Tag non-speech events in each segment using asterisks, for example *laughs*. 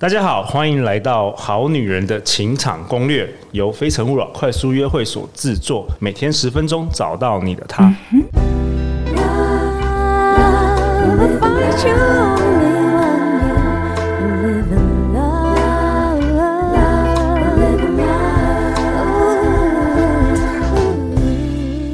大家好，欢迎来到《好女人的情场攻略》，由非诚勿扰快速约会所制作，每天十分钟，找到你的他。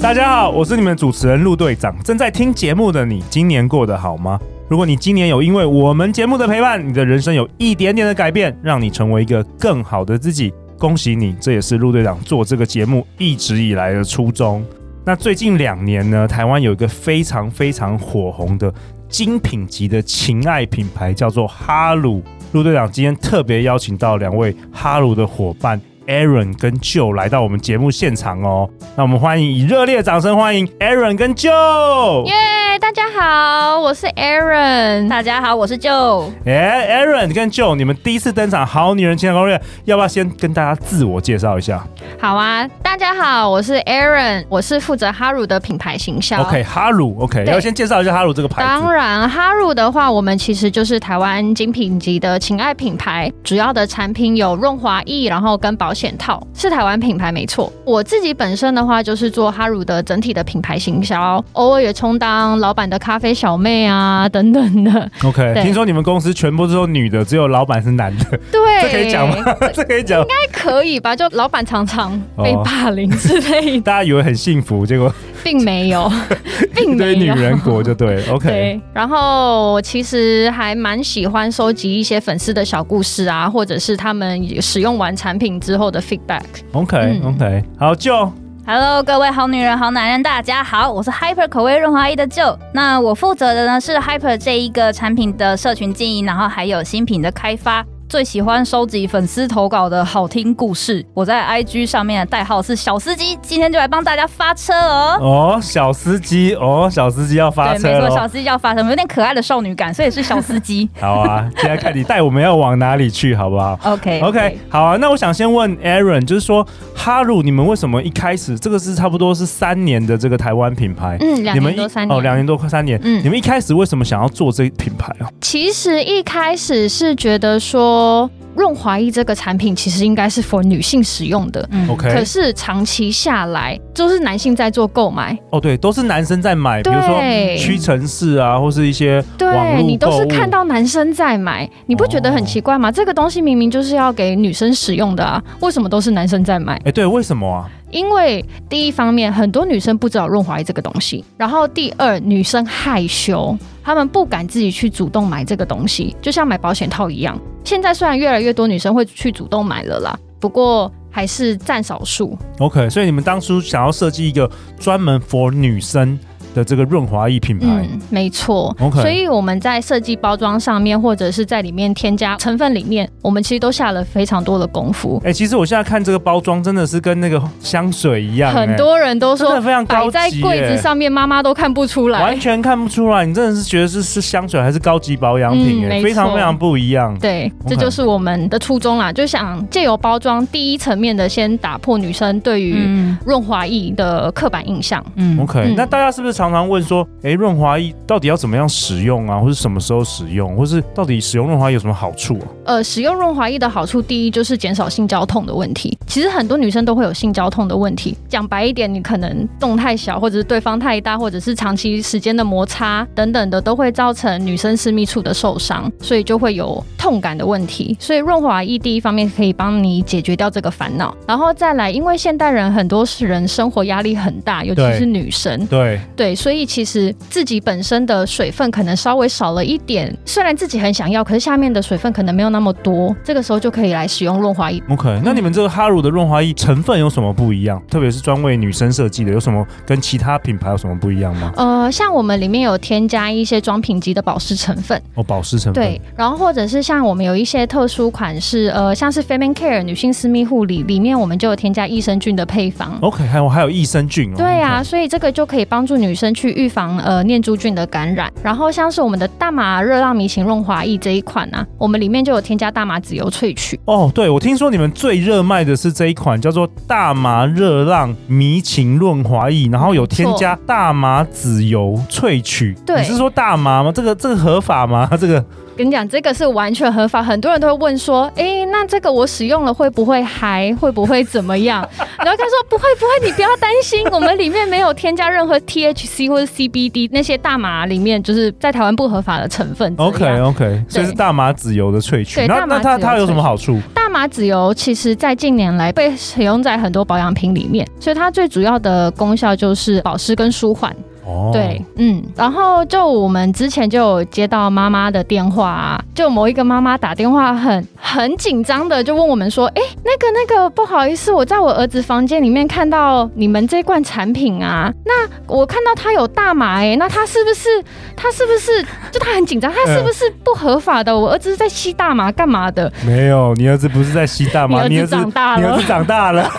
大家好，我是你们主持人陆队长。正在听节目的你，今年过得好吗？如果你今年有因为我们节目的陪伴，你的人生有一点点的改变，让你成为一个更好的自己，恭喜你！这也是陆队长做这个节目一直以来的初衷。那最近两年呢，台湾有一个非常非常火红的精品级的情爱品牌，叫做哈鲁。陆队长今天特别邀请到两位哈鲁的伙伴 Aaron 跟 Joe 来到我们节目现场哦。那我们欢迎以热烈掌声欢迎 Aaron 跟 Joe。Yeah! 大家好，我是 Aaron。大家好，我是 Joe。哎，Aaron 跟 Joe，你们第一次登场《好女人情场攻略》，要不要先跟大家自我介绍一下？好啊，大家好，我是 Aaron，我是负责哈鲁的品牌形象。OK，哈鲁，OK，要先介绍一下哈鲁这个牌子。当然，哈鲁的话，我们其实就是台湾精品级的情爱品牌，主要的产品有润滑液，然后跟保险套，是台湾品牌没错。我自己本身的话，就是做哈乳的整体的品牌行销，偶尔也充当老。老板的咖啡小妹啊，等等的。OK，听说你们公司全部都是女的，只有老板是男的。对，这可以讲吗？*laughs* 这可以讲？应该可以吧？就老板常常被霸凌之类的。*laughs* 大家以为很幸福，结果并没有，*laughs* 并没有。女人国就对。*laughs* OK，对。然后我其实还蛮喜欢收集一些粉丝的小故事啊，或者是他们使用完产品之后的 feedback。OK，OK. 好，就。Hello，各位好女人、好男人，大家好，我是 Hyper 口味润滑液的 Joe。那我负责的呢是 Hyper 这一个产品的社群经营，然后还有新品的开发。最喜欢收集粉丝投稿的好听故事，我在 IG 上面的代号是小司机，今天就来帮大家发车哦。哦，小司机，哦，小司机要发车，对，没错，小司机要发车，有点可爱的少女感，所以是小司机。*laughs* 好啊，现在看你带我们要往哪里去，好不好？OK OK，好啊。那我想先问 Aaron，就是说哈鲁，你们为什么一开始这个是差不多是三年的这个台湾品牌？嗯，两年多三年哦，两年多快三年。嗯，你们一开始为什么想要做这个品牌啊？其实一开始是觉得说。people 润滑液这个产品其实应该是 for 女性使用的，嗯，OK。可是长期下来，都是男性在做购买。哦，对，都是男生在买，比如说屈臣氏啊，或是一些对，你都是看到男生在买，你不觉得很奇怪吗？哦，这个东西明明就是要给女生使用的啊，为什么都是男生在买？哎，对，为什么啊？因为第一方面，很多女生不知道润滑液这个东西，然后第二，女生害羞，她们不敢自己去主动买这个东西，就像买保险套一样。现在虽然越来越多女生会去主动买了啦，不过还是占少数。OK，所以你们当初想要设计一个专门 for 女生的这个润滑液品牌，嗯，没错。OK，所以我们在设计包装上面，或者是在里面添加成分里面，我们其实都下了非常多的功夫。哎、欸，其实我现在看这个包装，真的是跟那个香水一样、欸。很多人都说，非常高级、欸，摆在柜子上面，妈妈都看不出来，完全看不出来。你真的是觉得是是香水还是高级保养品、欸？哎、嗯，非常非常不一样。对，okay. 这就是我们的初衷啦，就想借由包装，第一层面的先打破女生对于润滑液的刻板印象。嗯，OK，嗯，那大家是不是常常问说？哎，润滑液到底要怎么样使用啊？或是什么时候使用？或是到底使用润滑液有什么好处啊？呃，使用润滑液的好处，第一就是减少性交痛的问题。其实很多女生都会有性交痛的问题。讲白一点，你可能洞太小，或者是对方太大，或者是长期时间的摩擦等等的，都会造成女生私密处的受伤，所以就会有痛感的问题。所以润滑液第一方面可以帮你解决掉这个烦恼，然后再来，因为现代人很多是人生活压力很大，尤其是女生，对对，所以其实。自己本身的水分可能稍微少了一点，虽然自己很想要，可是下面的水分可能没有那么多，这个时候就可以来使用润滑液。OK，那你们这个哈乳的润滑液成分有什么不一样？特别是专为女生设计的，有什么跟其他品牌有什么不一样吗？呃，像我们里面有添加一些装品级的保湿成分哦，保湿成分对，然后或者是像我们有一些特殊款式，呃，像是 Feminine Care 女性私密护理里面，我们就有添加益生菌的配方。OK，还有还有益生菌哦。对啊，okay. 嗯，所以这个就可以帮助女生去预防呃念珠菌的感染，然后像是我们的大麻热浪迷情润滑液这一款呢、啊，我们里面就有添加大麻籽油萃取。哦，对，我听说你们最热卖的是这一款叫做大麻热浪迷情润滑液，然后有添加大麻籽油萃取。对，你是说大麻吗？这个这个合法吗？这个。跟你讲，这个是完全合法，很多人都会问说，哎、欸，那这个我使用了会不会还？会不会怎么样？*laughs* 然后他说不会不会，你不要担心，我们里面没有添加任何 THC 或者 CBD 那些大麻里面就是在台湾不合法的成分。OK OK，所以是大麻籽油的萃取。对，那那它它有什么好处？大麻籽油其实在近年来被使用在很多保养品里面，所以它最主要的功效就是保湿跟舒缓。哦，对，嗯，然后就我们之前就有接到妈妈的电话啊，就某一个妈妈打电话很很紧张的就问我们说，哎，那个那个不好意思，我在我儿子房间里面看到你们这罐产品啊，那我看到他有大麻，哎，那他是不是他是不是就他很紧张，他是不是不合法的？我儿子是在吸大麻干嘛的？没有，你儿子不是在吸大麻，*laughs* 你儿子长大了，你儿子长大了。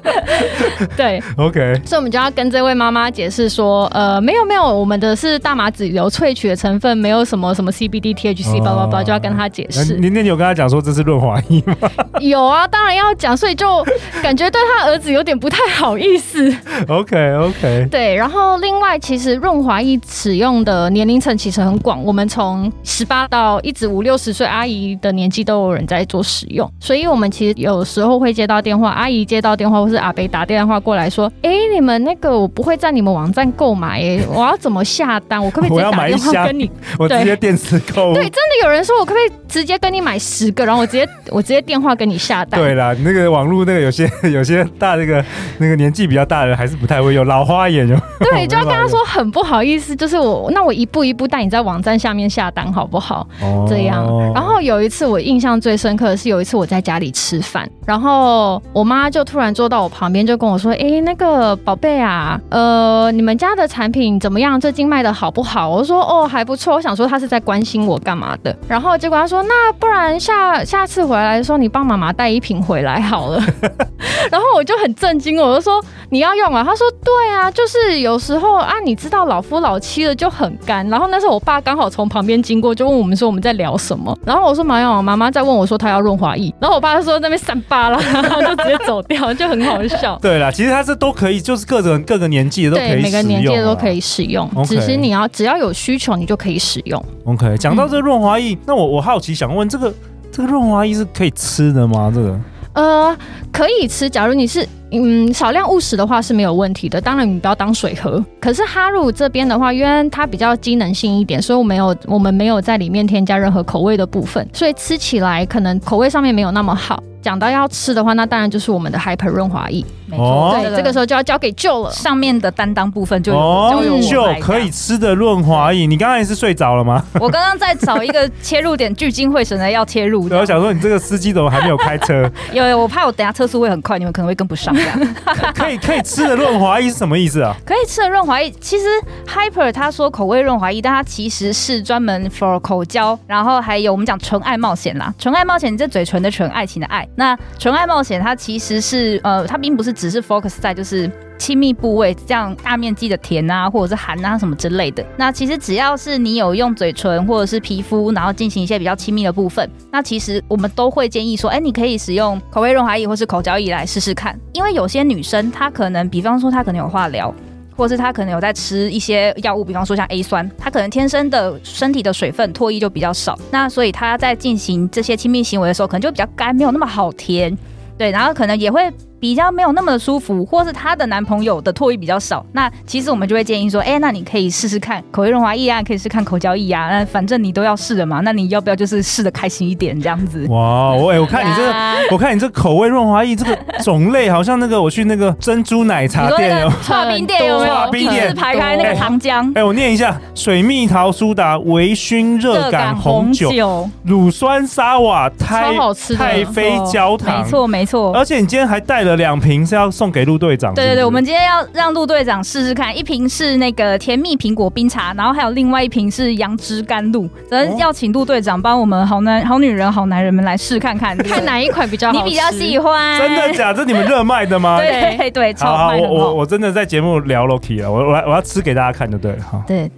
*laughs* 对，*laughs* OK，所以我们就要跟这位妈妈解释说。呃，没有没有，我们的是大麻籽油萃取的成分，没有什么什么 CBD、THC，叭叭叭，就要跟他解释。你那你有跟他讲说这是润滑液吗？有啊，当然要讲，所以就感觉对他儿子有点不太好意思。*laughs* OK OK，对，然后另外其实润滑液使用的年龄层其实很广，我们从十八到一直五六十岁阿姨的年纪都有人在做使用，所以我们其实有时候会接到电话，阿姨接到电话或是阿伯打电话过来说，哎，你们那个我不会在你们网站购买。买，我要怎么下单？我可不可以直接打电话跟你？我直接电子购物。对，真的有人说，我可不可以直接跟你买十个，然后我直接我直接电话跟你下单？对啦，那个网络那个有些有些大那个那个年纪比较大的人还是不太会用，老花眼就对，就要跟他说很不好意思，就是我那我一步一步带你在网站下面下单好不好？哦，这样。然后有一次我印象最深刻的是有一次我在家里吃饭，然后我妈就突然坐到我旁边就跟我说：“哎，那个宝贝啊，呃，你们家的。”产品怎么样？最近卖的好不好？我说哦，还不错。我想说他是在关心我干嘛的。然后结果他说，那不然下下次回来的时候，你帮妈妈带一瓶回来好了。*laughs* 然后我就很震惊，我就说你要用啊？他说对啊，就是有时候啊，你知道老夫老妻的就很干。然后那时候我爸刚好从旁边经过，就问我们说我们在聊什么。然后我说没有，妈妈在问我说她要润滑液。然后我爸就说那边三八了，然后就直接走掉，就很好笑。对啦，其实他是都可以，就是各种各个年纪的都可以对，每个年都可以使用。只是你要只要有需求，你就可以使用。OK，讲到这个润滑液，嗯、那我我好奇想问，这个这个润滑液是可以吃的吗？这个？呃，可以吃。假如你是嗯少量误食的话是没有问题的。当然你不要当水喝。可是哈鲁这边的话，因为它比较机能性一点，所以我没有我们没有在里面添加任何口味的部分，所以吃起来可能口味上面没有那么好。讲到要吃的话，那当然就是我们的 Hyper 润滑液。没错，哦、对，这个时候就要交给 Joe 了。上面的担当部分就有交由我。Joe 可以吃的润滑液，你刚刚也是睡着了吗？*laughs* 我刚刚在找一个切入点，聚精会神的要切入。对，我想说，你这个司机怎么还没有开车？*laughs* 有，有，我怕我等下车速会很快，你们可能会跟不上。*laughs* 可以可以吃的润滑液是什么意思啊？*laughs* 可以吃的润滑液，其实 Hyper 他说口味润滑液，但它其实是专门 for 口交，然后还有我们讲纯爱冒险啦，纯爱冒险，你这嘴唇的纯，爱情的爱，那纯爱冒险它其实是呃，它并不是只是 focus 在。就是亲密部位，这样大面积的舔啊，或者是含啊什么之类的。那其实只要是你有用嘴唇或者是皮肤，然后进行一些比较亲密的部分，那其实我们都会建议说，哎，你可以使用口味润滑液或是口交液来试试看。因为有些女生她可能，比方说她可能有化疗，或是她可能有在吃一些药物，比方说像 A 酸，她可能天生的身体的水分唾液就比较少，那所以她在进行这些亲密行为的时候，可能就比较干，没有那么好舔。对，然后可能也会。比较没有那么的舒服，或是她的男朋友的唾液比较少，那其实我们就会建议说，哎，那你可以试试看口味润滑液啊，可以试试看口交液啊，那反正你都要试的嘛，那你要不要就是试的开心一点这样子？哇，我哎，我看你这个，我看你这口味润滑液这个种类好像那个我去那个珍珠奶茶店有，剉冰店有没有？剉冰店排开那个糖浆。哎，我念一下：水蜜桃苏打、微醺热感红酒、乳酸沙瓦、太太妃焦糖，没错没错。而且你今天还带了两瓶是要。送给陆队长。对对对，我们今天要让陆队长试试看，一瓶是那个甜蜜苹果冰茶，然后还有另外一瓶是杨枝甘露，咱要请陆队长帮我们好男好女人好男人们来试看看，*laughs* 看哪一款比较好，你比较喜欢。真的假的？这你们热卖的吗？对 *laughs* 对对，超好，我我我真的在节目聊 Loki 了，我我我要吃给大家看就对了哈。对，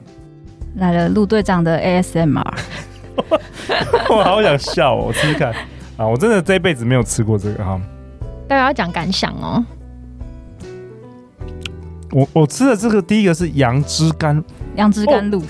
来了陆队长的 ASMR，*laughs* 我好想笑哦，我试试看啊，我真的这一辈子没有吃过这个哈。大家要讲感想哦。我我吃的这个第一个是杨枝甘，杨枝甘露。哎、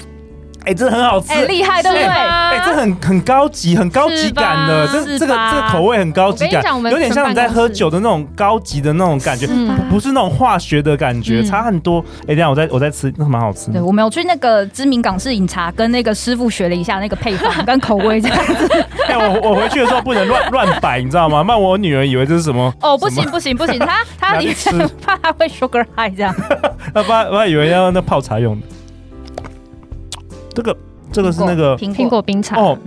哎，这很好吃，哎，厉害，对不对？哎，这很很高级，很高级感的，这这个这个口味很高级感，有点像你在喝酒的那种高级的那种感觉，不是那种化学的感觉，差很多。哎，等下我再我再吃，那蛮好吃。对，我们有去那个知名港式饮茶，跟那个师傅学了一下那个配方跟口味这样子。*laughs* 哎，我我回去的时候不能乱乱摆，你知道吗？那我女儿以为这是什么？哦，不行不行 *laughs* 不行，她她 *laughs* 怕她会 sugar high 这样。她怕她以为要那泡茶用的。这个这个是那个苹果冰茶哦。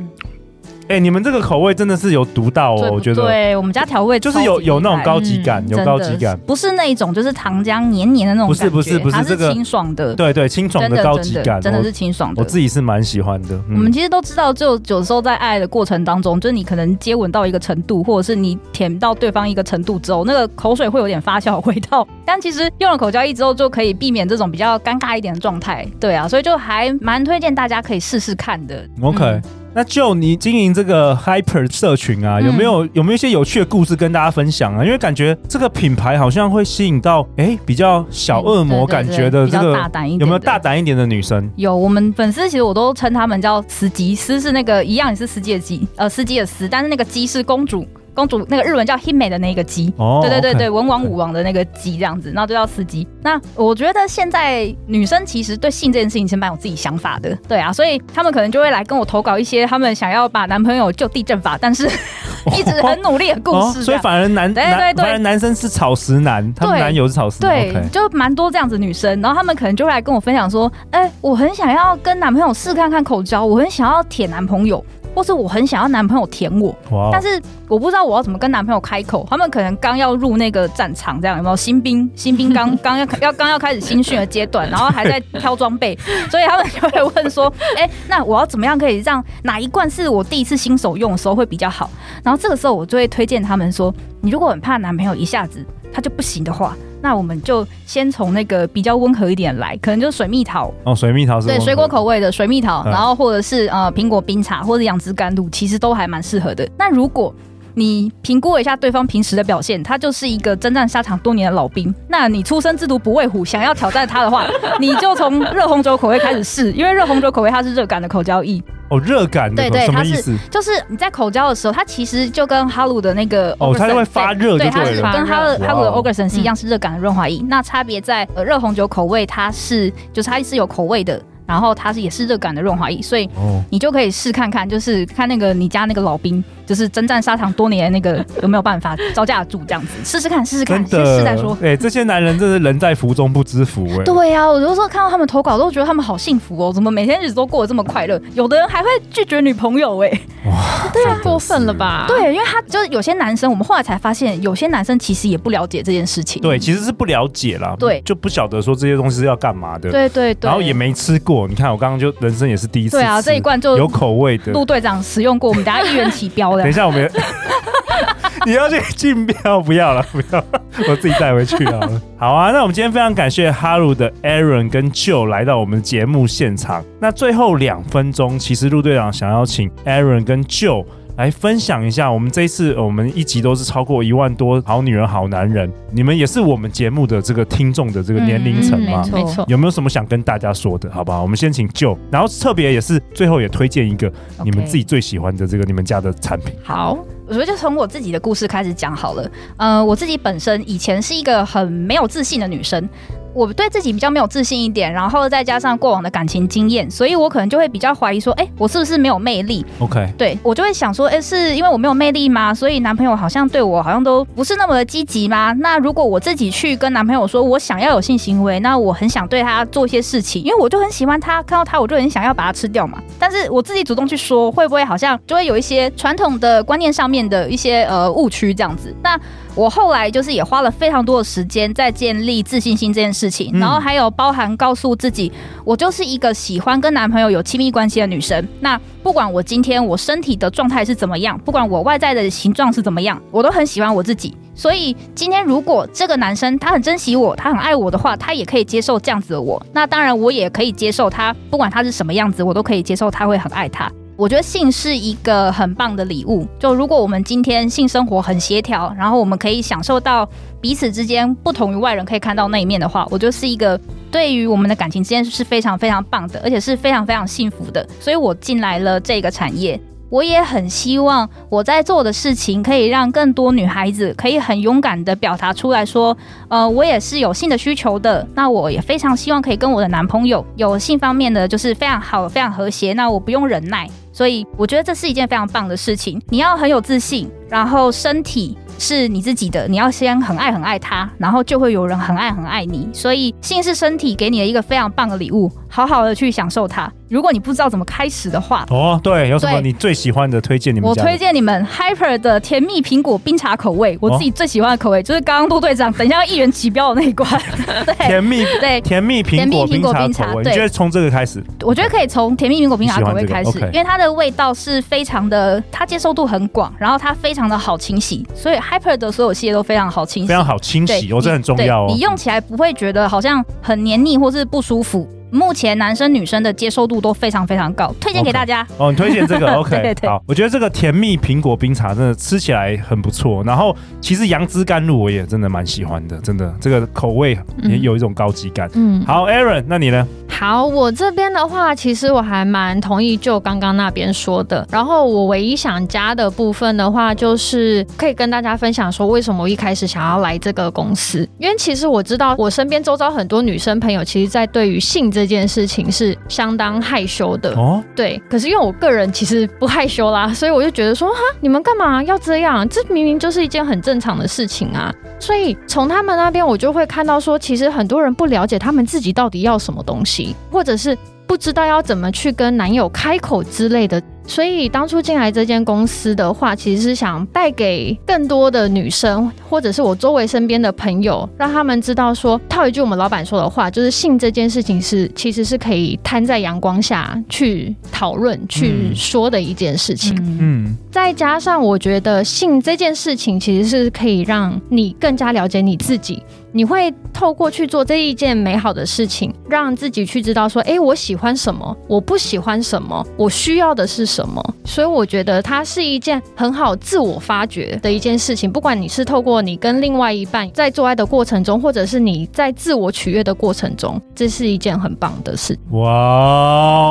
哎，你们这个口味真的是有独到哦，我觉得。对，我们家调味就是有有那种高级感，有高级感，不是那一种就是糖浆黏黏的那种。不是不是不是这个清爽的，对对，清爽的高级感，真的是清爽的。我自己是蛮喜欢的。我们其实都知道，就有时候在爱的过程当中，就是你可能接吻到一个程度，或者是你舔到对方一个程度之后，那个口水会有点发酵的味道。但其实用了口交液之后，就可以避免这种比较尴尬一点的状态。对啊，所以就还蛮推荐大家可以试试看的。OK。那就你经营这个 Hyper 社群啊，有没有有没有一些有趣的故事跟大家分享啊？因为感觉这个品牌好像会吸引到哎比较小恶魔感觉的这个，有没有大胆一点的女生？有，我们粉丝其实我都称他们叫司机，司是那个一样也是司机的机，呃，司机的司，但是那个鸡是公主。公主那个日文叫 Hime 的那个姬，哦、对对对对文王武王的那个姬这样子，然后就叫司机。那我觉得现在女生其实对性这件事情是蛮有自己想法的，对啊，所以他们可能就会来跟我投稿一些他们想要把男朋友就地正法，但是 *laughs* 一直很努力的故事。所以反而男对对对，反而男生是草食男，他们男友是草食男，对就蛮多这样子女生，然后他们可能就会来跟我分享说，哎，我很想要跟男朋友试看看口交，我很想要舔男朋友。或是我很想要男朋友舔我但是我不知道我要怎么跟男朋友开口。他们可能刚要入那个战场，这样有没有？新兵，*laughs* 新兵刚 *laughs* 刚要要刚要开始新训的阶段，然后还在挑装备，所以他们就会问说：“哎、欸，那我要怎么样可以让哪一罐是我第一次新手用的时候会比较好？”然后这个时候我就会推荐他们说：“你如果很怕男朋友一下子他就不行的话。”那我们就先从那个比较温和一点来，可能就是水蜜桃。哦，水蜜桃是对水果口味的水蜜桃，嗯、然后或者是呃苹果冰茶或者杨枝甘露，其实都还蛮适合的。那如果你评估一下对方平时的表现，他就是一个征战沙场多年的老兵。那你初生之犊不畏虎，想要挑战他的话，*laughs* 你就从热红酒口味开始试，因为热红酒口味它是热感的口交液。哦，热感的，对对，它是就是你在口交的时候，它其实就跟哈鲁的那个哦，它就会发热，对，它是跟哈鲁哈鲁的 Orgasm 是一样，是热感的润滑液。那差别在呃热红酒口味，它是就是它是有口味的。然后它是也是热感的润滑液，所以你就可以试看看，就是看那个你家那个老兵，就是征战沙场多年的那个 *laughs* 有没有办法招架得住这样子，试试看，试试看，先试再说。哎，这些男人真是人在福中不知福哎。对呀，我有时候看到他们投稿，都觉得他们好幸福哦，怎么每天日子都过得这么快乐？有的人还会拒绝女朋友哎，哇，太过分了吧？对，因为他就是有些男生，我们后来才发现，有些男生其实也不了解这件事情。对，其实是不了解啦，对，就不晓得说这些东西是要干嘛的。对对对，然后也没吃过。你看我刚刚就。人生也是第一次。对啊，这一罐就有口味的。陆队长使用过，我们等下一元起 *laughs* 标的。等一下，我们 *laughs* 你要去竞标，不要了，不要，我自己带回去好了。*laughs* 好啊，那我们今天非常感谢哈鲁的 Aaron 跟 Joe 来到我们节目现场。那最后两分钟，其实陆队长想要请 Aaron 跟 Joe。来分享一下，我们这一次我们一集都是超过一万多好女人好男人，你们也是我们节目的这个听众的这个年龄层吗？没错，有没有什么想跟大家说的？好不好？我们先请 Joe，然后特别也是最后也推荐一个你们自己最喜欢的这个你们家的产品。好，我觉得就从我自己的故事开始讲好了。呃，我自己本身以前是一个很没有自信的女生。我对自己比较没有自信一点，然后再加上过往的感情经验，所以我可能就会比较怀疑说，哎，我是不是没有魅力？OK，对，我就会想说，哎，是因为我没有魅力吗？所以男朋友好像对我好像都不是那么的积极吗？那如果我自己去跟男朋友说我想要有性行为，那我很想对他做一些事情，因为我就很喜欢他，看到他我就很想要把他吃掉嘛。但是我自己主动去说，会不会好像就会有一些传统的观念上面的一些呃误区这样子？那我后来就是也花了非常多的时间在建立自信心这件事情，然后还有包含告诉自己，我就是一个喜欢跟男朋友有亲密关系的女生。那不管我今天我身体的状态是怎么样，不管我外在的形状是怎么样，我都很喜欢我自己。所以今天如果这个男生他很珍惜我，他很爱我的话，他也可以接受这样子的我。那当然我也可以接受他，不管他是什么样子，我都可以接受他会很爱他。我觉得性是一个很棒的礼物。就如果我们今天性生活很协调，然后我们可以享受到彼此之间不同于外人可以看到那一面的话，我觉得是一个对于我们的感情之间是非常非常棒的，而且是非常非常幸福的。所以我进来了这个产业。我也很希望我在做的事情可以让更多女孩子可以很勇敢地表达出来说，呃，我也是有性的需求的。那我也非常希望可以跟我的男朋友有性方面的就是非常好、非常和谐。那我不用忍耐，所以我觉得这是一件非常棒的事情。你要很有自信，然后身体是你自己的，你要先很爱很爱他，然后就会有人很爱很爱你。所以性是身体给你的一个非常棒的礼物，好好的去享受它。如果你不知道怎么开始的话，哦，对，有什么你最喜欢的推荐？你们我推荐你们 Hyper 的甜蜜苹果冰茶口味，我自己最喜欢的口味、哦、就是刚刚陆队长等一下要一元起标的那一罐，*laughs* 对，甜蜜对甜蜜苹果冰茶冰茶口味，你觉得从这个开始？我觉得可以从甜蜜苹果冰茶口味开始，这个 okay、因为它的味道是非常的，它接受度很广，然后它非常的好清洗，所以 Hyper 的所有系列都非常好清洗，非常好清洗，哦，这很重要哦。你用起来不会觉得好像很黏腻或是不舒服。目前男生女生的接受度都非常非常高，推荐给大家。Okay. 哦，你推荐这个 *laughs* OK？对对，好，我觉得这个甜蜜苹果冰茶真的吃起来很不错。然后其实杨枝甘露我也真的蛮喜欢的，真的这个口味也有一种高级感。嗯，好，Aaron，那你呢？好，我这边的话，其实我还蛮同意就刚刚那边说的。然后我唯一想加的部分的话，就是可以跟大家分享说，为什么我一开始想要来这个公司？因为其实我知道我身边周遭很多女生朋友，其实在对于性这这件事情是相当害羞的哦，对。可是因为我个人其实不害羞啦，所以我就觉得说哈，你们干嘛要这样？这明明就是一件很正常的事情啊。所以从他们那边，我就会看到说，其实很多人不了解他们自己到底要什么东西，或者是不知道要怎么去跟男友开口之类的。所以当初进来这间公司的话，其实是想带给更多的女生，或者是我周围身边的朋友，让他们知道说，套一句我们老板说的话，就是性这件事情是其实是可以摊在阳光下去讨论、去说的一件事情。嗯，再加上我觉得性这件事情其实是可以让你更加了解你自己。你会透过去做这一件美好的事情，让自己去知道说，哎，我喜欢什么，我不喜欢什么，我需要的是什么。所以我觉得它是一件很好自我发掘的一件事情。不管你是透过你跟另外一半在做爱的过程中，或者是你在自我取悦的过程中，这是一件很棒的事。哇，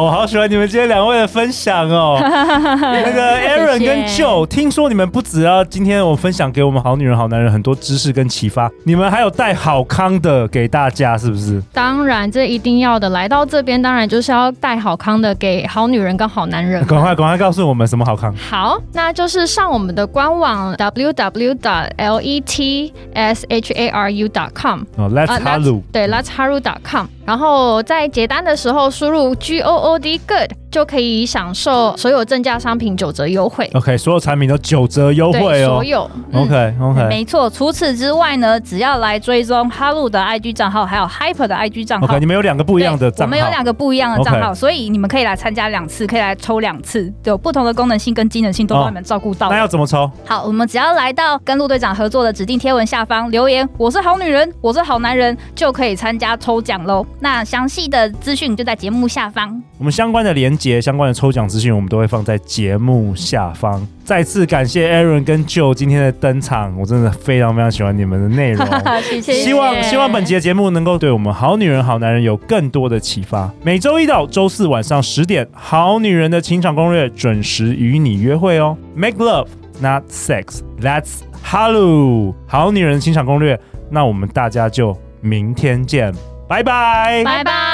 我好喜欢你们今天两位的分享哦。*laughs* 那个 Aaron 跟 Joe，听说你们不只要今天我分享给我们好女人好男人很多知识跟启发，你们还有带好康的给大家，是不是？当然，这一定要的。来到这边，当然就是要带好康的给好女人跟好男人。赶快，赶快告诉我们什么好康？好，那就是上我们的官网 www.letsharu.com。哦，Let's Haru。对，Let's Haru.com。然后在结单的时候输入 G O O D Good 就可以享受所有正价商品九折优惠。OK，所有产品都九折优惠哦。所有。OK OK。没错，除此之外呢，只要来追踪 Halu 的 IG 账号，还有 Hyper 的 IG 账号。OK，你们有两个不一样的账号。我们有两个不一样的账号，所以你们可以来参加两次，可以来抽两次，有不同的功能性跟机能性都帮你们照顾到。那要怎么抽？好，我们只要来到跟陆队长合作的指定贴文下方留言，我是好女人，我是好男人，就可以参加抽奖喽。那详细的资讯就在节目下方。我们相关的连结、相关的抽奖资讯，我们都会放在节目下方。再次感谢 Aaron 跟 Joe 今天的登场，我真的非常非常喜欢你们的内容。*laughs* 谢谢。希望希望本集的节目能够对我们好女人好男人有更多的启发。每周一到周四晚上十点，好女人的情场攻略准时与你约会哦。Make love, not sex. That's hello，。好女人情场攻略，那我们大家就明天见。拜拜，拜拜。